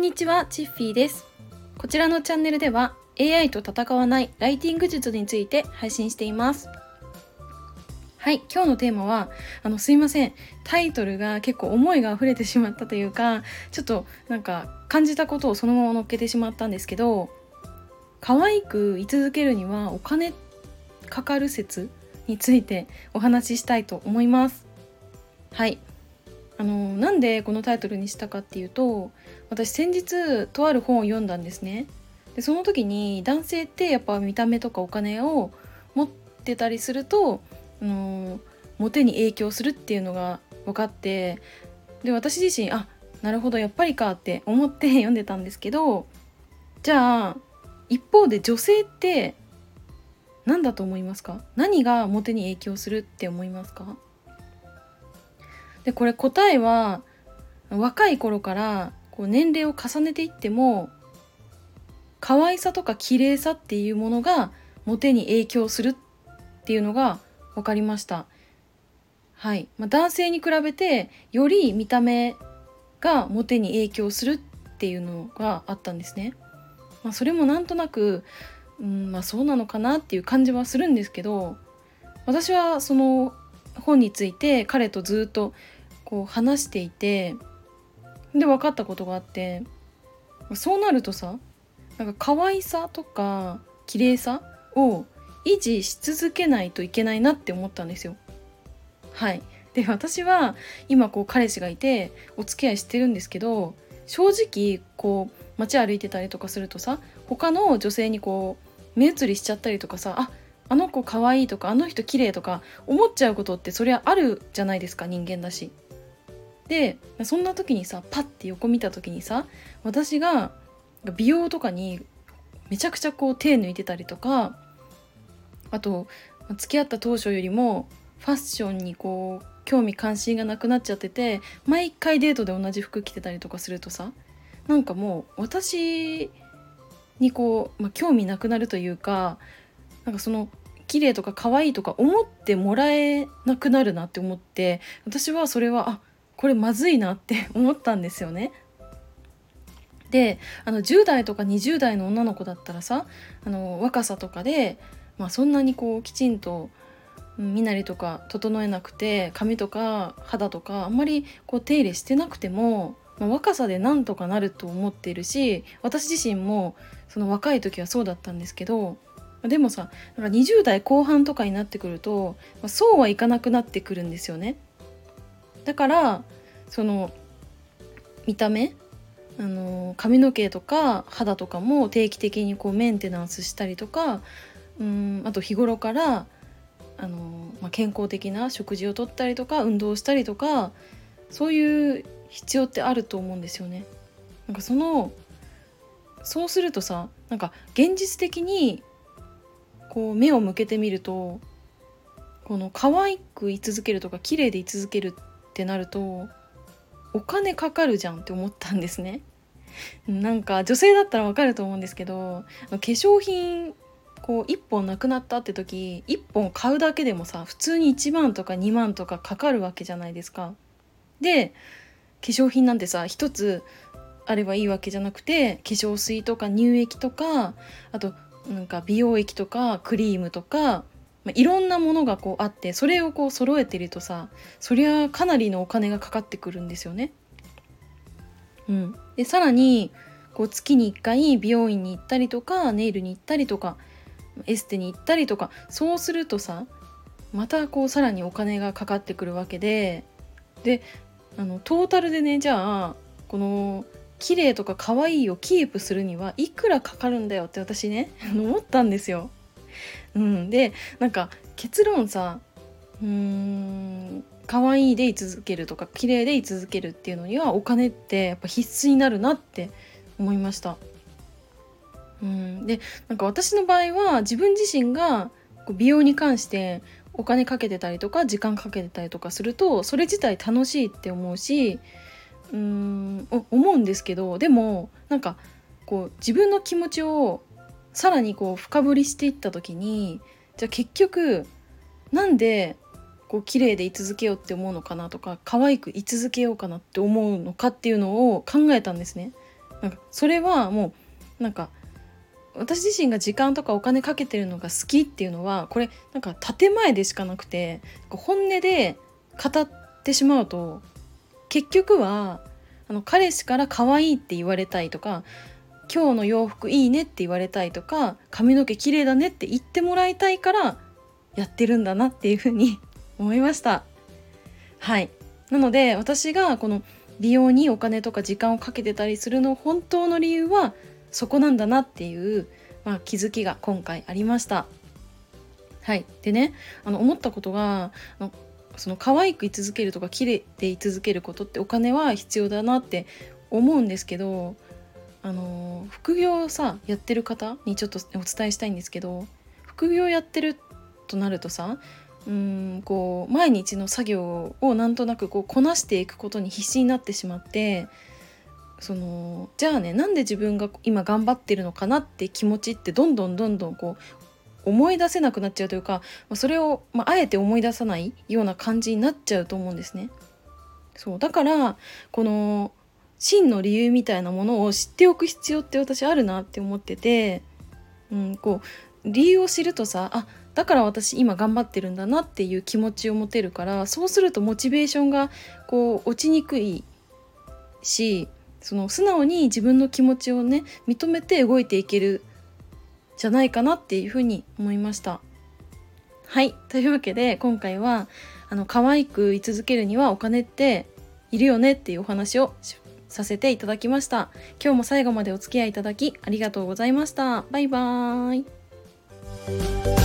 んにちは、チッフィーです。こちらのチャンネルでは AI と戦わないライティング術について配信しています。はい、今日のテーマは、あの、すいません。タイトルが結構思いが溢れてしまったというか、ちょっとなんか感じたことをそのまま乗っけてしまったんですけど、可愛く居続けるにはお金かかる説についてお話ししたいと思います。はい。あのなんでこのタイトルにしたかっていうと私先日とある本を読んだんですね。でその時に男性ってやっぱ見た目とかお金を持ってたりすると、あのモテに影響するっていうのが分かってで私自身あなるほどやっぱりかって思って 読んでたんですけどじゃあ一方で女性って何だと思いますか？何がモテに影響するって思いますか？でこれ答えは若い頃からこう年齢を重ねていっても可愛さとか綺麗さっていうものがモテに影響するっていうのが分かりました。はい、まあ、男性に比べてより見た目がモテに影響するっていうのがあったんですね。まあ、それもなんとなく、うんまあ、そうなのかなっていう感じはするんですけど私はその本について彼とずっとこう話していてで分かったことがあってそうなるとさなんか可愛さとか綺麗さを維持し続けないといけないなって思ったんですよ。はいで私は今こう彼氏がいてお付き合いしてるんですけど正直こう街歩いてたりとかするとさ他の女性にこう目移りしちゃったりとかさああの子可愛いとかあの人綺麗とか思っちゃうことってそりゃあるじゃないですか人間だし。でそんな時にさパッて横見た時にさ私が美容とかにめちゃくちゃこう手抜いてたりとかあと付き合った当初よりもファッションにこう興味関心がなくなっちゃってて毎回デートで同じ服着てたりとかするとさなんかもう私にこう、まあ、興味なくなるというかなんかその綺麗とか可愛いとか思ってもらえなくなるなって思って私はそれはあこれまずいなって 思ったんですよね。であの10代とか20代の女の子だったらさあの若さとかで、まあ、そんなにこうきちんと身なりとか整えなくて髪とか肌とかあんまりこう手入れしてなくても、まあ、若さでなんとかなると思っているし私自身もその若い時はそうだったんですけどでもさなんか20代後半とかになってくると、そうはいかなくなってくるんですよね。だからその見た目あの髪の毛とか肌とかも定期的にこうメンテナンスしたりとかうんあと日頃からあの、まあ、健康的な食事をとったりとか運動したりとかそういう必要ってあると思うんですよね。なんかそのそうするとさなんか現実的にこう目を向けてみるとこの可愛く居続けるとか綺麗で居続けるってなるとお金かかるじゃんって思ったんですね。なんか女性だったらわかると思うんですけど化粧品こう1本なくなったって時1本買うだけでもさ普通に1万とか2万とかかかるわけじゃないですか。で化粧品なんてさ1つあればいいわけじゃなくて化粧水とか乳液とかあとなんか美容液とかクリームとか、まあ、いろんなものがこうあってそれをこう揃えてるとさそりゃかなりのお金がかかってくるんですよね。うん、でさらにこう月に1回美容院に行ったりとかネイルに行ったりとかエステに行ったりとかそうするとさまたこうさらにお金がかかってくるわけでであのトータルでねじゃあこの綺麗とか可愛いをキープするにはいくらかかるんだよって私ね 思ったんですよ。うん、でなんか結論さうーん可愛いで居続けるとか綺麗で居続けるっていうのにはお金ってやっぱ必須になるなって思いました。うん、でなんか私の場合は自分自身が美容に関してお金かけてたりとか時間かけてたりとかするとそれ自体楽しいって思うしうーん思うんですけどでもなんかこう自分の気持ちをさらにこう深掘りしていった時にじゃあ結局なんでこう綺麗で居続けようって思うのかなとか可愛く居続けようかなって思うのかっていうのを考えたんですね。なんかそれはもうなんか私自身が時間とかお金かけてるのが好きっていうのはこれなんか建前でしかなくて本音で語ってしまうと結局はあの彼氏から可愛いって言われたいとか今日の洋服いいねって言われたいとか髪の毛綺麗だねって言ってもらいたいからやってるんだなっていうふうに 思いました。はい。なので私がこの美容にお金とか時間をかけてたりするの本当の理由はそこなんだなっていう、まあ、気づきが今回ありました。はい。でねあの思ったことがその可愛く居続けるとか綺麗で居続けることってお金は必要だなって思うんですけどあの副業さやってる方にちょっとお伝えしたいんですけど副業やってるとなるとさうんこう毎日の作業をなんとなくこうこなしていくことに必死になってしまってそのじゃあねなんで自分が今頑張ってるのかなって気持ちってどんどんどんどんこう思い出せなくなっちゃうというかそれを、まあ、あえて思い出さないような感じになっちゃうと思うんですね。そうだからこの真の理由みたいなものを知っておく必要って私あるなって思ってて、うん、こう理由を知るとさあだから私今頑張ってるんだなっていう気持ちを持てるからそうするとモチベーションがこう落ちにくいしその素直に自分の気持ちをね認めて動いていけるじゃないかなっていうふうに思いました。はいというわけで今回はあの可愛く居続けるにはお金っているよねっていうお話をさせていただきました。今日も最後までお付き合いいただきありがとうございました。バイバーイ。